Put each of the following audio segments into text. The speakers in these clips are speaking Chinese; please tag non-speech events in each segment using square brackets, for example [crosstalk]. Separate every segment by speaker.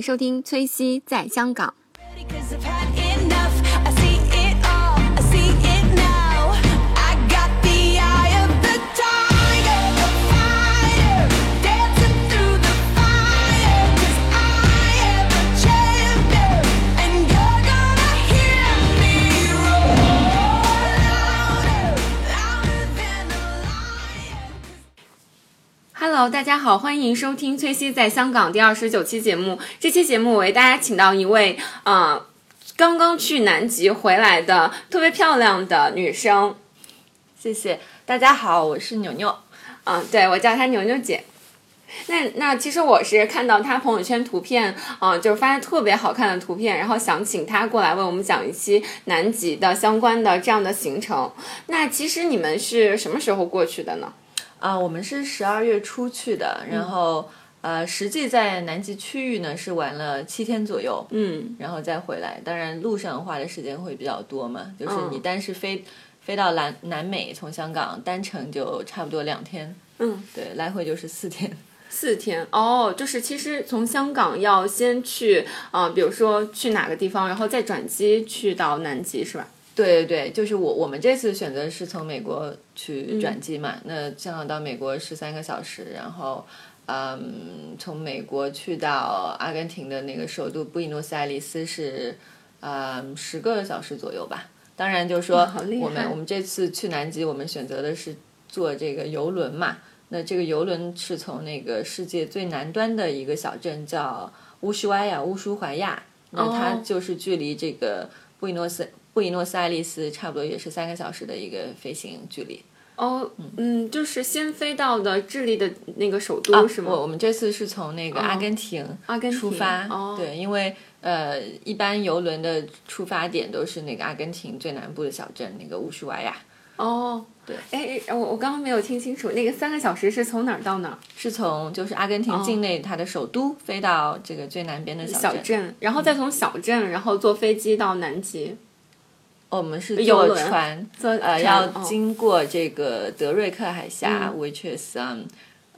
Speaker 1: 收听崔西在香港。Hello，大家好，欢迎收听崔西在香港第二十九期节目。这期节目我为大家请到一位呃刚刚去南极回来的特别漂亮的女生。
Speaker 2: 谢谢大家好，我是牛牛。
Speaker 1: 嗯，对我叫她牛牛姐。那那其实我是看到她朋友圈图片，啊、就是发现特别好看的图片，然后想请她过来为我们讲一期南极的相关的这样的行程。那其实你们是什么时候过去的呢？
Speaker 2: 啊、我们是十二月初去的，然后、呃，实际在南极区域呢是玩了七天左右，
Speaker 1: 嗯，
Speaker 2: 然后再回来。当然，路上花的时间会比较多嘛，就是
Speaker 1: 嗯
Speaker 2: 你单是飞、飞到南南美，从香港单程就差不多两天，
Speaker 1: 嗯，
Speaker 2: 对，来回就是四天。
Speaker 1: 四天哦，就是其实从香港要先去，呃，比如说去哪个地方，然后再转机去到南极，是吧？
Speaker 2: 对对对，就是我我们这次选择是从美国
Speaker 1: 嗯。
Speaker 2: 去转机嘛，那香港到美国十三个小时，然后嗯，从美国去到阿根廷的那个首都布宜诺斯艾利斯是嗯十个小时左右吧。当然就是说我们我们这次去南极，我们选择的是坐这个游轮嘛，那这个游轮是从那个世界最南端的一个小镇叫乌什怀亚乌舒怀亚，那它
Speaker 1: 哦。
Speaker 2: 就是距离这个布宜诺斯布宜诺斯艾利斯差不多也是三个小时的一个飞行距离。
Speaker 1: 哦，嗯，就是先飞到的智利的那个首都、是吗？
Speaker 2: 我我们这次是从那个阿根廷
Speaker 1: 阿根廷
Speaker 2: 出发，
Speaker 1: 哦
Speaker 2: 对，因为呃，一般游轮的出发点都是那个阿根廷最南部的小镇那个乌什怀亚，
Speaker 1: 哦，
Speaker 2: 对，
Speaker 1: 哎，哎我我刚刚没有听清楚，那个三个小时是从哪儿到哪儿？
Speaker 2: 是从就是阿根廷境内它的首都飞到这个最南边的
Speaker 1: 小
Speaker 2: 小镇。
Speaker 1: 然后再从小镇，然后坐飞机到南极。
Speaker 2: 哦我们是坐船，
Speaker 1: 坐
Speaker 2: 呃，要
Speaker 1: 哦
Speaker 2: 经过这个德瑞克海峡
Speaker 1: 嗯
Speaker 2: ，which is 嗯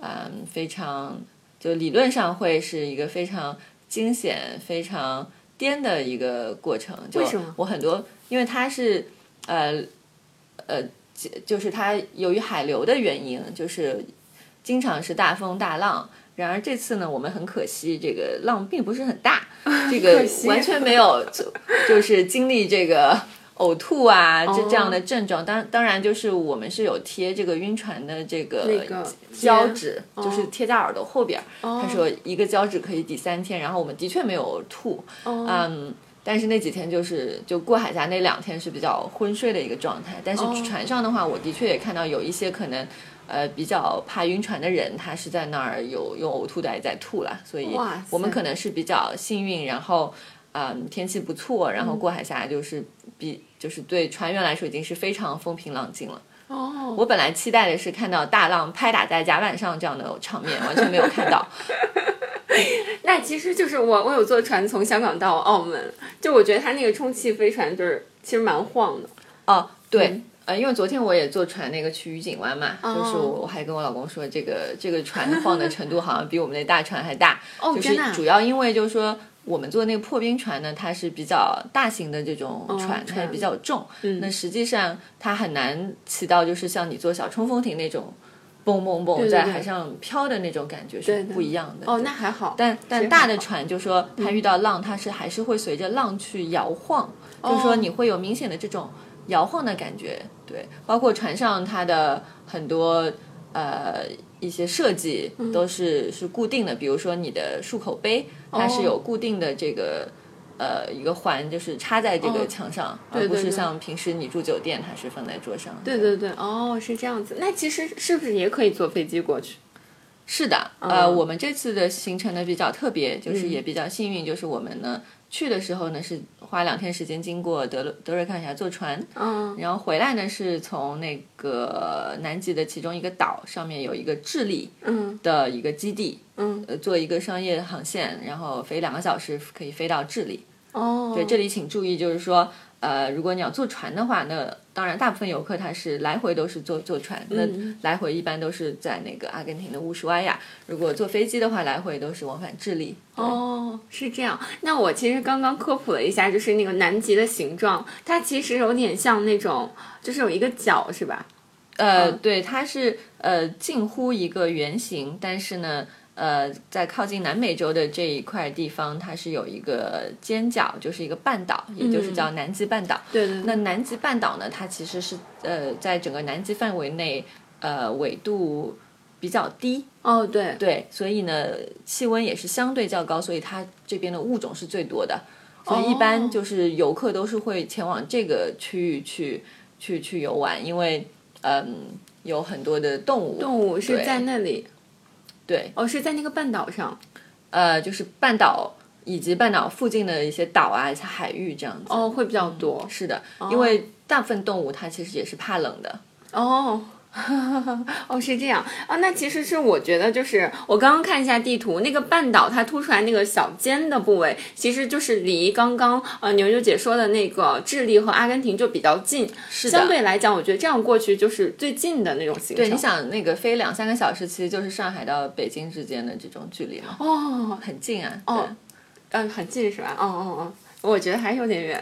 Speaker 2: 嗯非常就理论上会是一个非常惊险、非常颠的一个过程。就
Speaker 1: 为什么
Speaker 2: 我很多，因为它是呃呃，就就是它由于海流的原因，就是经常是大风大浪。然而这次呢，我们很可惜，这个浪并不是很大，[laughs] 这个完全没有就就是经历这个呕吐啊这
Speaker 1: 哦
Speaker 2: 这样的症状。当当然就是我们是有贴这个晕船的这个胶
Speaker 1: 贴
Speaker 2: 纸，
Speaker 1: 哦。
Speaker 2: 就是贴在耳朵后边他说一个胶纸可以抵三天，然后我们的确没有吐，
Speaker 1: 哦。
Speaker 2: 嗯。但是那几天就是就过海峡那两天是比较昏睡的一个状态，但是
Speaker 1: 哦。
Speaker 2: 船上的话，我的确也看到有一些可能，呃，比较怕晕船的人，他是在那儿有用呕吐袋在吐了，所以我们可能是比较幸运，然后嗯天气不错，
Speaker 1: 嗯
Speaker 2: 然后过海峡就是比就是对船员来说已经是非常风平浪静了。
Speaker 1: 哦，
Speaker 2: 我本来期待的是看到大浪拍打在甲板上这样的场面，完全没有看到。[laughs]
Speaker 1: 那其实就是我，我有坐船从香港到澳门，就我觉得它那个充气飞船就是其实蛮晃的。
Speaker 2: 哦，对。
Speaker 1: 嗯
Speaker 2: 呃，因为昨天我也坐船那个去愉景湾嘛，
Speaker 1: 哦
Speaker 2: 就是我我还跟我老公说，这个这个船晃的程度好像比我们那大船还大，就是主要因为就是说我们坐那个破冰船呢，它是比较大型的这种船，
Speaker 1: 船。
Speaker 2: 比较重，
Speaker 1: 嗯。
Speaker 2: 那实际上它很难起到就是像你坐小冲锋艇那种蹦蹦蹦在海上飘的那种感觉是不一样的。
Speaker 1: 哦，
Speaker 2: 对
Speaker 1: 那还好。
Speaker 2: 但但大的船，就说它遇到浪，它是还是会随着浪去摇晃，就是说你会有明显的这种摇晃的感觉。对，包括船上它的很多呃一些设计都是、是固定的，比如说你的漱口杯，它是有固定的这个。呃，一个环就是插在这个墙上，而不是像平时你住酒店，它是放在桌上。
Speaker 1: 对对对，哦，是这样子。那其实是不是也可以坐飞机过去？
Speaker 2: 是的，呃，我们这次的行程呢比较特别，就是也比较幸运，就是我们呢去的时候呢是花两天时间经过德德瑞克海峡坐船，
Speaker 1: 嗯，
Speaker 2: 然后回来呢是从那个南极的其中一个岛上面有一个智利
Speaker 1: 嗯。
Speaker 2: 的一个基地，
Speaker 1: 嗯，
Speaker 2: 呃，做一个商业航线，然后飞两个小时可以飞到智利。
Speaker 1: 哦，
Speaker 2: 对，这里请注意，就是说，呃，如果你要坐船的话，那当然大部分游客他是来回都是坐坐船，那来回一般都是在那个阿根廷的乌什瓦亚。如果坐飞机的话，来回都是往返智利。
Speaker 1: 哦，是这样。那我其实刚刚科普了一下，就是那个南极的形状，它其实有点像那种，就是有一个角，是吧？
Speaker 2: 呃，
Speaker 1: 嗯
Speaker 2: 对，它是呃近乎一个圆形，但是呢，呃，在靠近南美洲的这一块地方，它是有一个尖角，就是一个半岛，也就是叫南极半岛。
Speaker 1: 对对
Speaker 2: 那南极半岛呢，它其实是呃在整个南极范围内，呃纬度比较低，
Speaker 1: 哦，对，
Speaker 2: 对，所以呢气温也是相对较高，所以它这边的物种是最多的。所以一
Speaker 1: 哦
Speaker 2: 般就是游客都是会前往这个区域去去去游玩，因为嗯有很多的动物，
Speaker 1: 动物是在那里，
Speaker 2: 对，
Speaker 1: 哦，是在那个半岛上。
Speaker 2: 呃，就是半岛以及半岛附近的一些岛啊、一些海域这样子。
Speaker 1: 哦，会比较多。
Speaker 2: 是的，因为大部分动物它其实也是怕冷的。
Speaker 1: 哦，[laughs] 哦，是这样啊。那其实是我觉得，就是我刚刚看一下地图，那个半岛它凸出来那个小尖的部位，其实就是离刚刚呃牛牛姐说的那个智利和阿根廷就比较近。
Speaker 2: 是的
Speaker 1: 相对来讲，我觉得这样过去就是最近的那种行程。
Speaker 2: 对，你想那个飞两三个小时，其实就是上海到北京之间的这种距离嘛，
Speaker 1: 哦，
Speaker 2: 很近啊。
Speaker 1: 哦
Speaker 2: 对
Speaker 1: 嗯，很近是吧？哦哦哦，我觉得还有点远。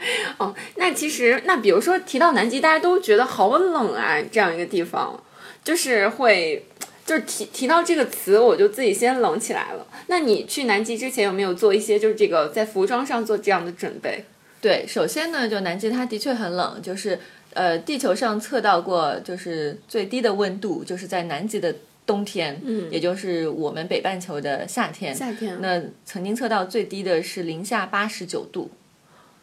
Speaker 1: [laughs] 哦，那其实那比如说提到南极，大家都觉得好冷啊，这样一个地方，就是会。就是提提到这个词，我就自己先冷起来了。那你去南极之前有没有做一些就是这个在服装上做这样的准备？
Speaker 2: 对，首先呢，就南极它的确很冷，就是呃，地球上测到过，就是最低的温度就是在南极的冬天，嗯，也就是我们北半球的夏天。
Speaker 1: 夏天
Speaker 2: 那曾经测到最低的是零下八十九度，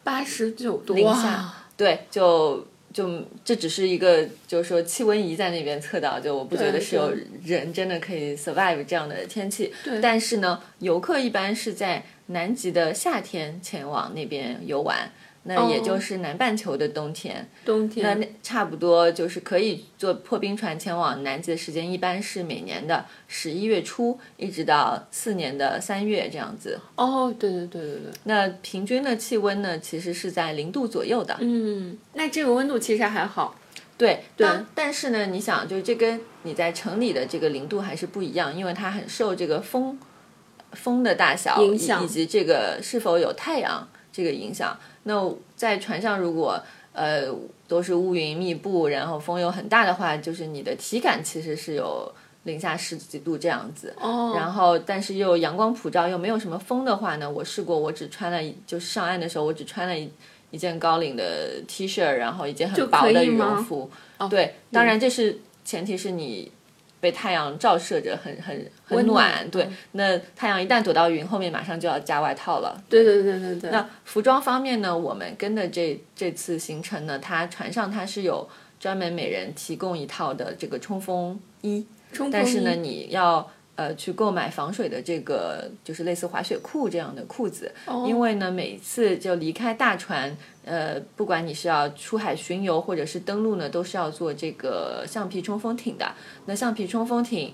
Speaker 1: 八十九度，
Speaker 2: 零下，对，就就这只是一个，就是说气温仪在那边测到，就我不觉得是有人真的可以 survive 这样的天气。
Speaker 1: 对
Speaker 2: 但是呢，游客一般是在南极的夏天前往那边游玩。那也就是南半球的冬天，那
Speaker 1: 冬天
Speaker 2: 那差不多就是可以坐破冰船前往南极的时间，一般是每年的十一月初，一直到次年的三月这样子。
Speaker 1: 哦，对对对对对，
Speaker 2: 那平均的气温呢，其实是在零度左右的。
Speaker 1: 嗯，那这个温度其实还好，
Speaker 2: 对，但但是呢，你想，就是这跟你在城里的这个零度还是不一样，因为它很受这个风风的大小
Speaker 1: 影响
Speaker 2: 以以及这个是否有太阳这个影响。那在船上如果呃都是乌云密布，然后风又很大的话，就是你的体感其实是有零下十几度这样子。
Speaker 1: 哦，
Speaker 2: 然后，但是又阳光普照，又没有什么风的话呢，我试过，我只穿了，就是上岸的时候，我只穿了一一件高领的 T 恤，然后一件很薄的羽绒服。对，当然这是前提是你被太阳照射着很很很
Speaker 1: 温暖
Speaker 2: 暖。对，那太阳一旦躲到云后面，马上就要加外套了。
Speaker 1: 对对对对对，
Speaker 2: 那服装方面呢，我们跟的这这次行程呢，它船上它是有专门每人提供一套的这个冲锋衣，
Speaker 1: 冲锋
Speaker 2: 但是呢，你要呃去购买防水的这个就是类似滑雪裤这样的裤子，
Speaker 1: 哦
Speaker 2: 因为呢每次就离开大船，呃，不管你是要出海巡游或者是登陆呢，都是要做这个橡皮冲锋艇的。那橡皮冲锋艇。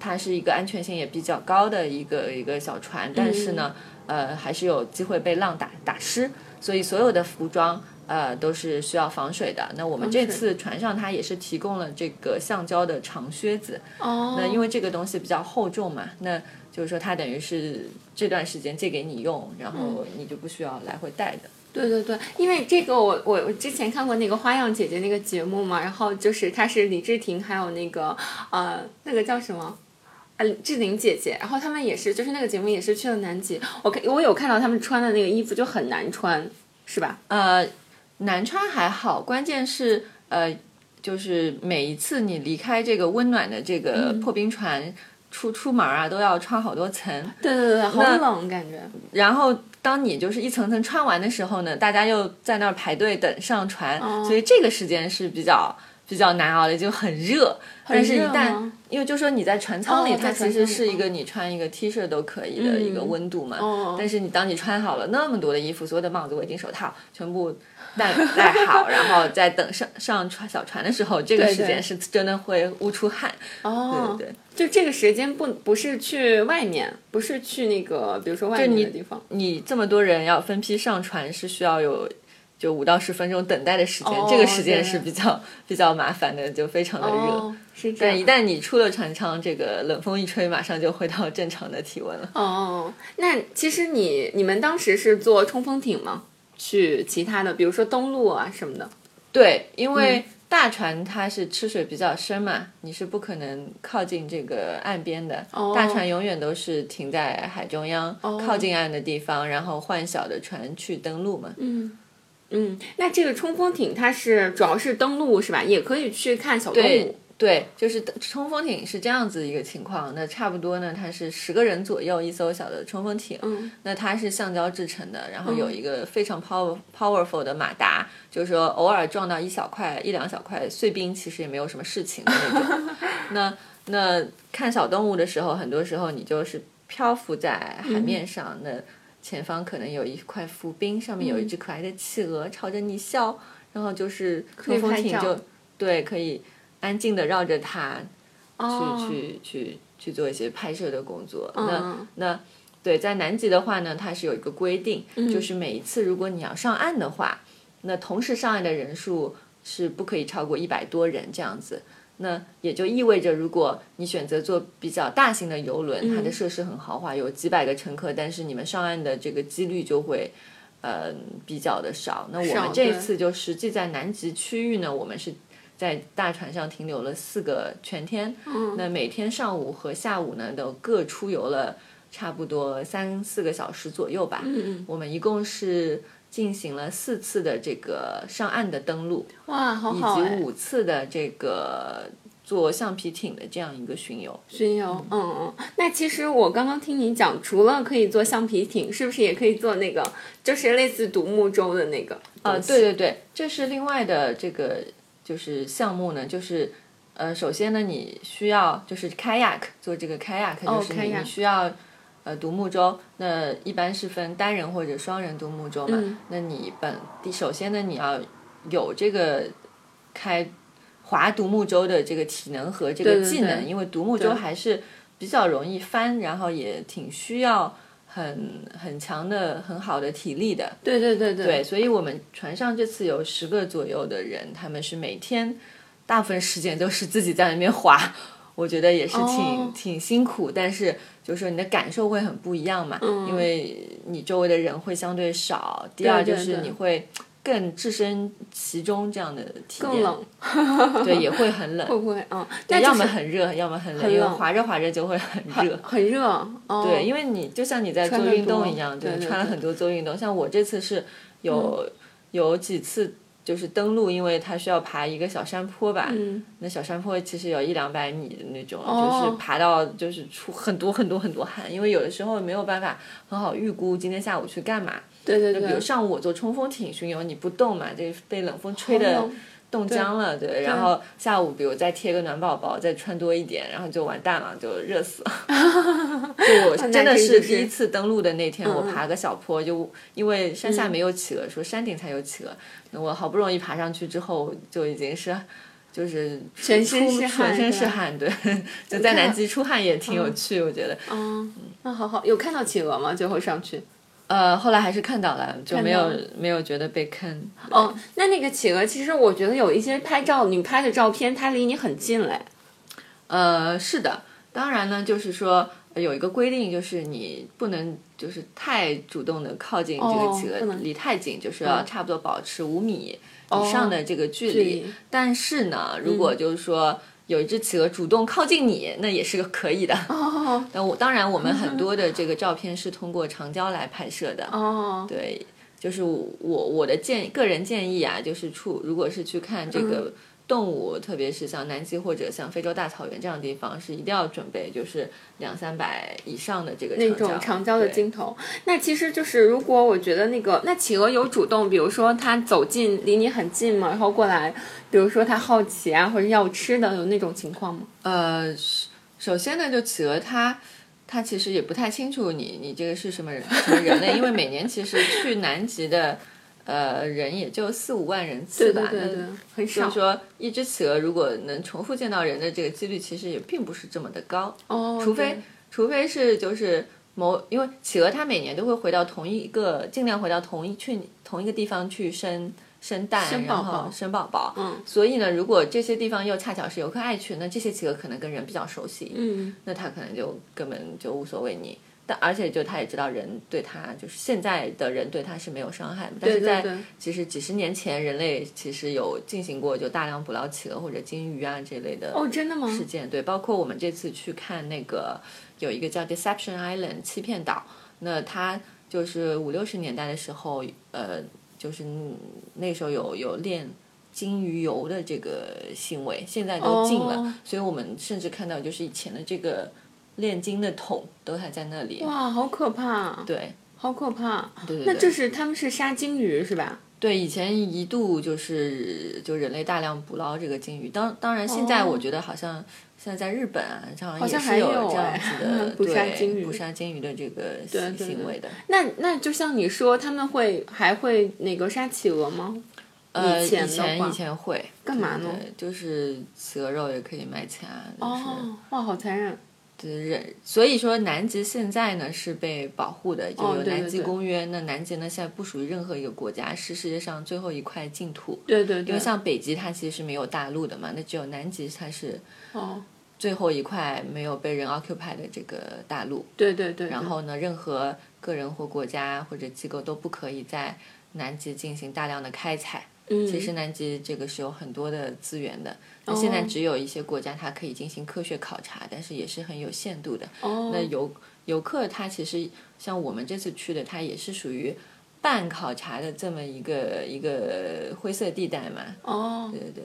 Speaker 2: 它是一个安全性也比较高的一个一个小船，但是呢，呃，还是有机会被浪打打湿，所以所有的服装呃都是需要防水的。那我们这次船上它也是提供了这个橡胶的长靴子，
Speaker 1: 哦，
Speaker 2: 那因为这个东西比较厚重嘛，那就是说它等于是这段时间借给你用，然后你就不需要来回带的。
Speaker 1: 对对对，因为这个我我我之前看过那个花样姐姐那个节目嘛，然后就是她是李治廷还有那个呃那个叫什么？呃，志玲姐姐，然后他们也是，就是那个节目也是去了南极，我看我有看到他们穿的那个衣服就很难穿，是吧？
Speaker 2: 呃，难穿还好，关键是呃，就是每一次你离开这个温暖的这个破冰船。出出门啊，都要穿好多层，
Speaker 1: 对对对，好冷感觉。
Speaker 2: 然后当你就是一层层穿完的时候呢，大家又在那儿排队等上船，所以这个时间是比较比较难熬的，就很热。但是，一旦因为就说你在船舱里，
Speaker 1: 哦
Speaker 2: 它其实是一个你穿一个 T 恤都可以的一个温度嘛。
Speaker 1: 哦
Speaker 2: 但是你当你穿好了那么多的衣服，所有的帽子、围巾、手套全部戴戴好，然后在等上上船小船的时候，这个时间是真的会捂出汗。
Speaker 1: 哦，
Speaker 2: 对对对。
Speaker 1: 就这个时间不不是去外面，不是去那个比如说外面的地方。
Speaker 2: 你这么多人要分批上船，是需要有就五到十分钟等待的时间，
Speaker 1: 哦
Speaker 2: 这个时间是比较比较麻烦的，就非常的热。
Speaker 1: 哦，是这样。
Speaker 2: 但一旦你出了船舱，这个冷风一吹，马上就回到正常的体温了。
Speaker 1: 哦，那其实你你们当时是坐冲锋艇吗？去其他的，比如说登陆啊什么的。
Speaker 2: 对，因
Speaker 1: 嗯
Speaker 2: 为大船它是吃水比较深嘛，你是不可能靠近这个岸边的。
Speaker 1: 哦
Speaker 2: 大船永远都是停在海中央、
Speaker 1: 哦
Speaker 2: 靠近岸的地方，然后换小的船去登陆嘛。
Speaker 1: 嗯嗯，那这个冲锋艇它是主要是登陆是吧？也可以去看小动物。
Speaker 2: 对，就是冲锋艇是这样子一个情况。那差不多呢，它是十个人左右一艘小的冲锋艇。
Speaker 1: 嗯，
Speaker 2: 那它是橡胶制成的，然后有一个非常 power powerful 的马达，就是说偶尔撞到一小块一两小块碎冰，其实也没有什么事情的那种。[laughs] 那那看小动物的时候，很多时候你就是漂浮在海面上，那前方可能有一块浮冰，上面有一只可爱的企鹅朝着你笑，然后就是冲锋艇就对可以安静的绕着它
Speaker 1: 哦
Speaker 2: 去去去去做一些拍摄的工作。
Speaker 1: 嗯
Speaker 2: 那那对，在南极的话呢，它是有一个规定，
Speaker 1: 嗯
Speaker 2: 就是每一次如果你要上岸的话，那同时上岸的人数是不可以超过一百多人这样子。那也就意味着，如果你选择坐比较大型的游轮，它的设施很豪华，有几百个乘客，但是你们上岸的这个几率就会，呃，比较的少。那我们这一次就实际在南极区域呢，我们是在大船上停留了四个全天，那每天上午和下午呢都各出游了差不多三四个小时左右吧。
Speaker 1: 嗯
Speaker 2: 我们一共是进行了四次的这个上岸的登陆，
Speaker 1: 哇，好
Speaker 2: 以
Speaker 1: 好哎
Speaker 2: 及五次的这个坐橡皮艇的这样一个巡游。
Speaker 1: 巡游，嗯嗯。那其实我刚刚听你讲，除了可以坐橡皮艇，是不是也可以坐那个，就是类似独木舟的那个？
Speaker 2: 呃，对对对，这是另外的这个就是项目呢，就是呃，首先呢，你需要就是 kayak 做这个 kayak，就是你、需要呃独木舟，那一般是分单人或者双人独木舟嘛。
Speaker 1: 嗯。
Speaker 2: 那你本第首先呢，你要有这个开划独木舟的这个体能和这个技能，
Speaker 1: 对。
Speaker 2: 因为独木舟还是比较容易翻，然后也挺需要很很强的很好的体力的。
Speaker 1: 对对对对。
Speaker 2: 对，所以我们船上这次有十个左右的人，他们是每天大部分时间都是自己在那边划，我觉得也是挺、
Speaker 1: 哦。
Speaker 2: 挺辛苦，但是就是说你的感受会很不一样嘛，
Speaker 1: 嗯。
Speaker 2: 因为你周围的人会相对少，第二就是
Speaker 1: 对对。
Speaker 2: 你会更置身其中这样的体验，
Speaker 1: 更冷，
Speaker 2: 对，也会很冷。[laughs]
Speaker 1: 会不会？嗯，那
Speaker 2: 要
Speaker 1: 就是
Speaker 2: 么很热，要么很冷，因为滑着滑着就会很热。
Speaker 1: 很热。哦、[laughs]
Speaker 2: 对，因为你就像你在做运动一样，
Speaker 1: 对对对
Speaker 2: 穿了很多做运动。像我这次是有、有几次就是登陆，因为它需要爬一个小山坡吧。
Speaker 1: 嗯，
Speaker 2: 那小山坡其实有一两百米的那种，
Speaker 1: 哦
Speaker 2: 就是爬到就是出很多很多很多汗，因为有的时候没有办法很好预估今天下午去干嘛。
Speaker 1: 对对对，
Speaker 2: 比如上午我坐冲锋艇巡游，你不动嘛，这被冷风吹的冻僵了，对。然后下午比如再贴个暖宝宝，再穿多一点，然后就完蛋了，就热死了。就我 [laughs] 真的
Speaker 1: 是
Speaker 2: 是第一次登陆的那天，我爬个小坡，就因为山下没有企鹅，说山顶才有企鹅，那我好不容易爬上去之后，就已经是。就是
Speaker 1: 全身是汗
Speaker 2: 全身
Speaker 1: 是
Speaker 2: 汗，对，[laughs] 就在南极出汗也挺有趣，我觉得。
Speaker 1: 嗯，那好好，有看到企鹅吗？最后上去。
Speaker 2: 呃，后来还是看到了，就没有没有觉得被坑。
Speaker 1: 哦，那那个企鹅，其实我觉得有一些拍照，你拍的照片，它离你很近嘞。
Speaker 2: 呃，是的，当然呢，就是说呃有一个规定，就是你不能就是太主动的靠近这个
Speaker 1: 哦
Speaker 2: 企鹅，离太近，就是要
Speaker 1: 嗯
Speaker 2: 差不多保持五米以上的这个。距离但是呢，如果就是说。有一只企鹅主动靠近你，那也是个可以的。
Speaker 1: 哦 [laughs]
Speaker 2: 那我当然，我们很多的这个照片是通过长焦来拍摄的。
Speaker 1: 哦，
Speaker 2: 对，就是我我的建个人建议啊，就是出如果是去看这
Speaker 1: 嗯
Speaker 2: 个动物，特别是像南极或者像非洲大草原这样的地方，是一定要准备就是两三百以上的这个
Speaker 1: 那
Speaker 2: 长焦
Speaker 1: 种长焦的镜头。那其实就是，如果我觉得那个那企鹅有主动，比如说它走近离你很近嘛，然后过来，比如说它好奇啊，或者要吃的，有那种情况吗？
Speaker 2: 呃，首首先呢，就企鹅它。它其实也不太清楚你你这个是什么人什么人类，因为每年其实去南极的呃人也就四五万人次吧，那
Speaker 1: 对对对，很少
Speaker 2: 就是。说，一只企鹅如果能重复见到人的这个几率，其实也并不是这么的高。
Speaker 1: 哦，
Speaker 2: 除非除非是就是某，因为企鹅它每年都会回到同一个，尽量回到同一去同一个地方去生生蛋，
Speaker 1: 生宝
Speaker 2: 然后
Speaker 1: 宝
Speaker 2: 生宝宝。
Speaker 1: 嗯
Speaker 2: 所以呢，如果这些地方又恰巧是游客爱去，那这些企鹅可能跟人比较熟悉，
Speaker 1: 嗯，
Speaker 2: 那它可能就根本就无所谓你。但而且就他也知道人对他，就是现在的人对他是没有伤害的，但是在其实几十年前，人类其实有进行过就大量捕捞企鹅或者鲸鱼啊这类的
Speaker 1: 哦，真的吗？
Speaker 2: 事件，对，包括我们这次去看那个有一个叫 Deception Island 欺骗岛，那它就是五六十年代的时候，呃，就是那时候有有练金鱼油的这个行为，现在都禁了，
Speaker 1: 哦。
Speaker 2: 所以我们甚至看到就是以前的这个炼金的桶都还在那里，
Speaker 1: 哇，好可怕！
Speaker 2: 对
Speaker 1: 好可怕！
Speaker 2: 对对对
Speaker 1: 那这是他们是杀鲸鱼是吧？
Speaker 2: 对，以前一度就是就人类大量捕捞这个鲸鱼，当当然现在
Speaker 1: 哦
Speaker 2: 我觉得好像现在在日本啊，这样
Speaker 1: 好像
Speaker 2: 也是有
Speaker 1: 还有
Speaker 2: 这样
Speaker 1: 哎
Speaker 2: 子的 [laughs]
Speaker 1: 捕杀
Speaker 2: 对捕杀鲸鱼的这个行为的。
Speaker 1: 那那就像你说，他们会还会那个杀企鹅吗？
Speaker 2: 呃，以
Speaker 1: 以前
Speaker 2: 以前会
Speaker 1: 干嘛呢
Speaker 2: 就是企鹅肉也可以卖钱啊，就是
Speaker 1: 哦，哇，好残忍！
Speaker 2: 对人，所以说南极现在呢是被保护的，就
Speaker 1: 哦
Speaker 2: 有南极
Speaker 1: 对对对
Speaker 2: 公约。那南极呢现在不属于任何一个国家，是世界上最后一块净土。
Speaker 1: 对对对，
Speaker 2: 因为像北极它其实是没有大陆的嘛，那只有南极它是
Speaker 1: 哦，
Speaker 2: 最后一块没有被人 occupy 的这个大陆。
Speaker 1: 对对对，
Speaker 2: 然后呢，任何个人或国家或者机构都不可以在南极进行大量的开采。
Speaker 1: 嗯，
Speaker 2: 其实南极这个是有很多的资源的，那现在
Speaker 1: 哦
Speaker 2: 只有一些国家它可以进行科学考察，但是也是很有限度的。
Speaker 1: 哦，
Speaker 2: 那游游客他其实像我们这次去的，它也是属于半考察的这么一个一个灰色地带嘛。
Speaker 1: 哦
Speaker 2: 对对对。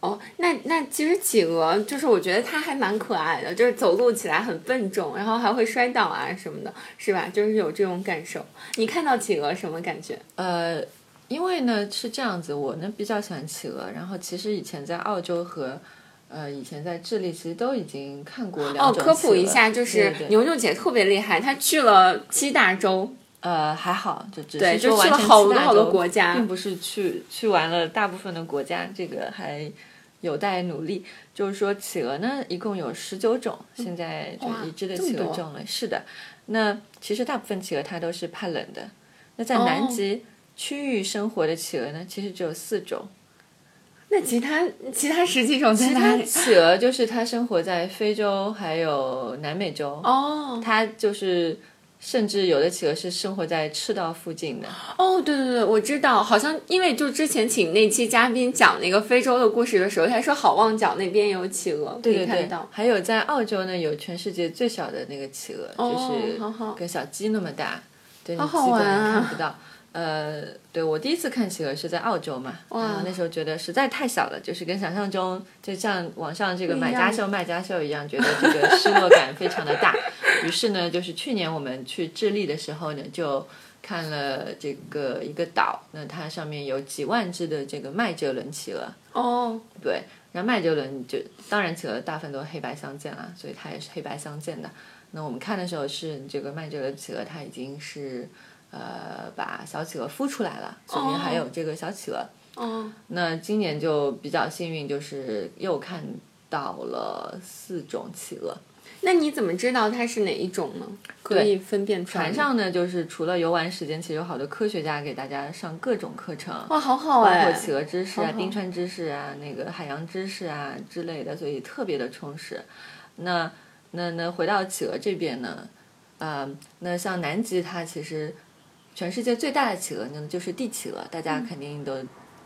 Speaker 1: 哦，那那其实企鹅就是我觉得它还蛮可爱的，就是走路起来很笨重，然后还会摔倒啊什么的，是吧？就是有这种感受。你看到企鹅什么感觉？
Speaker 2: 呃，因为呢是这样子，我呢比较喜欢企鹅，然后其实以前在澳洲和呃以前在智利其实都已经看过两
Speaker 1: 哦，科普一下，就是牛牛姐特别厉害，她去了七大洲，
Speaker 2: 呃还好，就只
Speaker 1: 对，
Speaker 2: 是说
Speaker 1: 就去了
Speaker 2: 完全
Speaker 1: 好多好多国家
Speaker 2: 并。不是去去完了大部分的国家，这个还有待努力。就是说，企鹅呢，一共有十九种，现在就已知的企鹅种类。是的，那其实大部分企鹅它都是怕冷的。那在南
Speaker 1: 哦
Speaker 2: 极区域生活的企鹅呢，其实只有四种。
Speaker 1: 那其他其他十几种在
Speaker 2: 其他
Speaker 1: 哪里？
Speaker 2: 企鹅就是它生活在非洲还有南美洲。
Speaker 1: 哦
Speaker 2: 它就是。甚至有的企鹅是生活在赤道附近的，
Speaker 1: 哦，对对对，我知道，好像因为就之前请那期嘉宾讲那个非洲的故事的时候，他说好望角那边有企鹅，可以
Speaker 2: 对对
Speaker 1: 看到。
Speaker 2: 还有在澳洲呢，有全世界最小的那个企鹅，
Speaker 1: 哦
Speaker 2: 就是跟小鸡那么大，对，你
Speaker 1: 好好
Speaker 2: 鸡可能
Speaker 1: 玩啊
Speaker 2: 看不到。呃，对我第一次看企鹅是在澳洲嘛，
Speaker 1: 哇
Speaker 2: 然后那时候觉得实在太小了，就是跟想象中就像网上这个买家秀卖家秀一样，觉得这个失落感非常的大。[laughs] 于是呢，就是去年我们去智利的时候呢，就看了这个一个岛，那它上面有几万只的这个麦哲伦企鹅，
Speaker 1: 哦，
Speaker 2: 对，然后麦哲伦就当然企鹅大部分都黑白相间啦，所以它也是黑白相间的。那我们看的时候是这个麦哲伦企鹅，它已经是呃把小企鹅孵出来了，里面还有这个小企鹅。
Speaker 1: 哦，
Speaker 2: 那今年就比较幸运，就是又看到了四种企鹅。
Speaker 1: 那你怎么知道它是哪一种呢？可以分辨出来。
Speaker 2: 船上呢，就是除了游玩时间，其实有好多科学家给大家上各种课程。
Speaker 1: 哇，好好
Speaker 2: 包
Speaker 1: 哎，
Speaker 2: 括企鹅知识啊、
Speaker 1: 好好
Speaker 2: 冰川知识啊、那个海洋知识啊之类的，所以特别的充实。那那那回到企鹅这边呢，呃，那像南极它其实全世界最大的企鹅呢就是帝企鹅，大家肯定都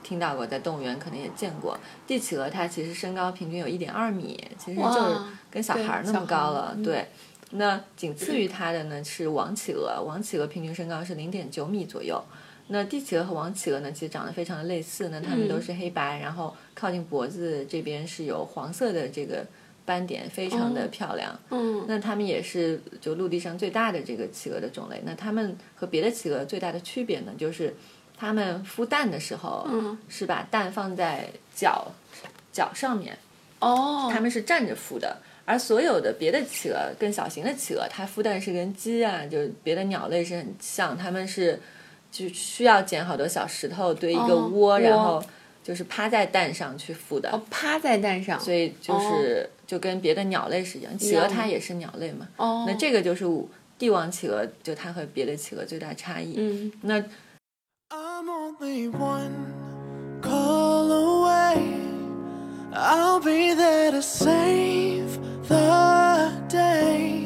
Speaker 2: 听到过，在动物园可能也见过。帝企鹅它其实身高平均有一点二米，其实就是跟小孩儿那么高了，
Speaker 1: 嗯
Speaker 2: 对。那仅次于它的呢是王企鹅，王企鹅平均身高是零点九米左右。那帝企鹅和王企鹅呢，其实长得非常的类似那，它们都是黑白，然后靠近脖子这边是有黄色的这个斑点，非常的漂亮。
Speaker 1: 嗯，
Speaker 2: 那它们也是就陆地上最大的这个企鹅的种类。那它们和别的企鹅最大的区别呢，就是它们孵蛋的时候，
Speaker 1: 嗯
Speaker 2: 是把蛋放在脚脚上面，
Speaker 1: 哦，
Speaker 2: 它们是站着孵的。而所有的别的企鹅，更小型的企鹅，它孵蛋是跟鸡啊，就是别的鸟类是很像，它们是就需要捡好多小石头堆一个窝然后就是趴在蛋上去孵的。
Speaker 1: 哦，趴在蛋上，
Speaker 2: 所以就是、就跟别的鸟类是一样，企鹅它也是鸟类嘛。
Speaker 1: 哦，
Speaker 2: 那这个就是帝王企鹅就它和别的企鹅最大差异。
Speaker 1: 嗯，
Speaker 2: 那
Speaker 3: I'm only one call away. I'll be there to save the day.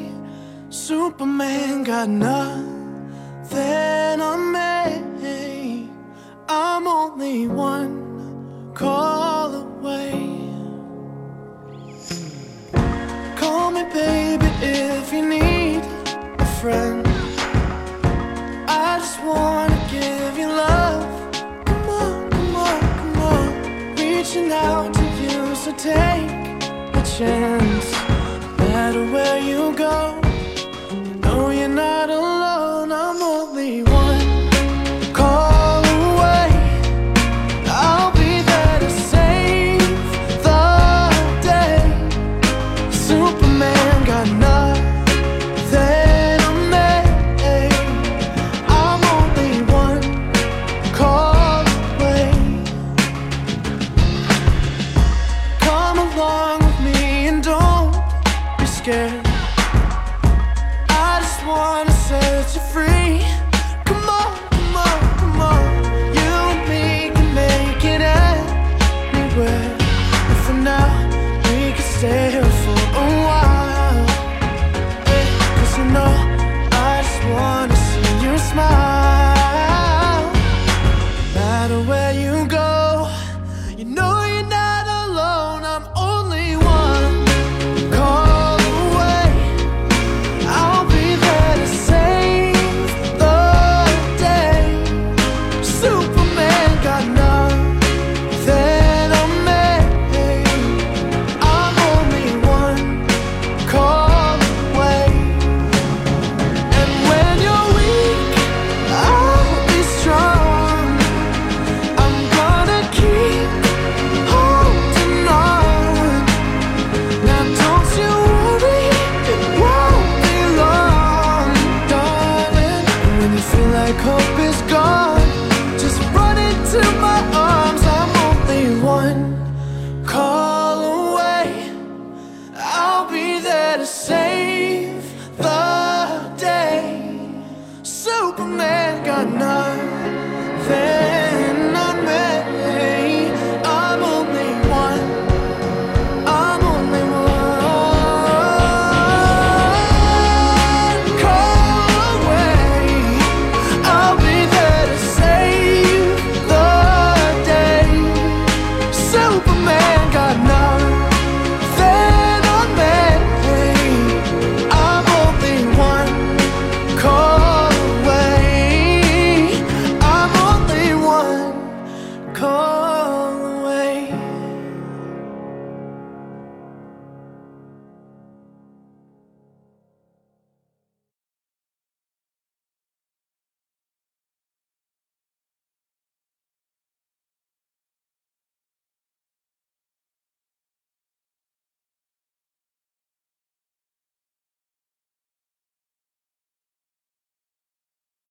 Speaker 3: Superman got nothing on me. I'm only one call away. Call me, baby, if you need a friend. I just wanna give you love. Come on, come on, come on. Reaching out to you, so take a chance. No matter where you go, you know you're not alone.